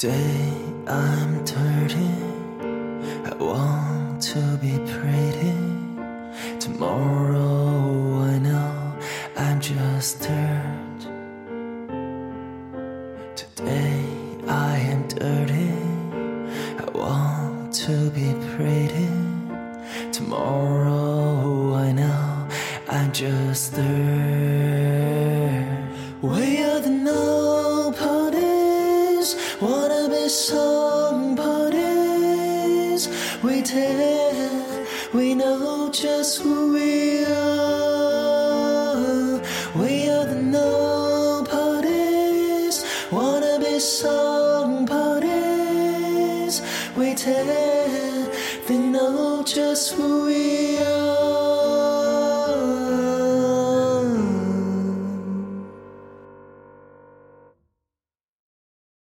Today I'm dirty. I want to be pretty. Tomorrow I know I'm just dirt. Today I am dirty. I want to be pretty. Tomorrow I know I'm just dirt. Wanna be somebodies. We tell, we know just who we are. We are the nobodies. Wanna be somebodies. We tell, they know just who we are.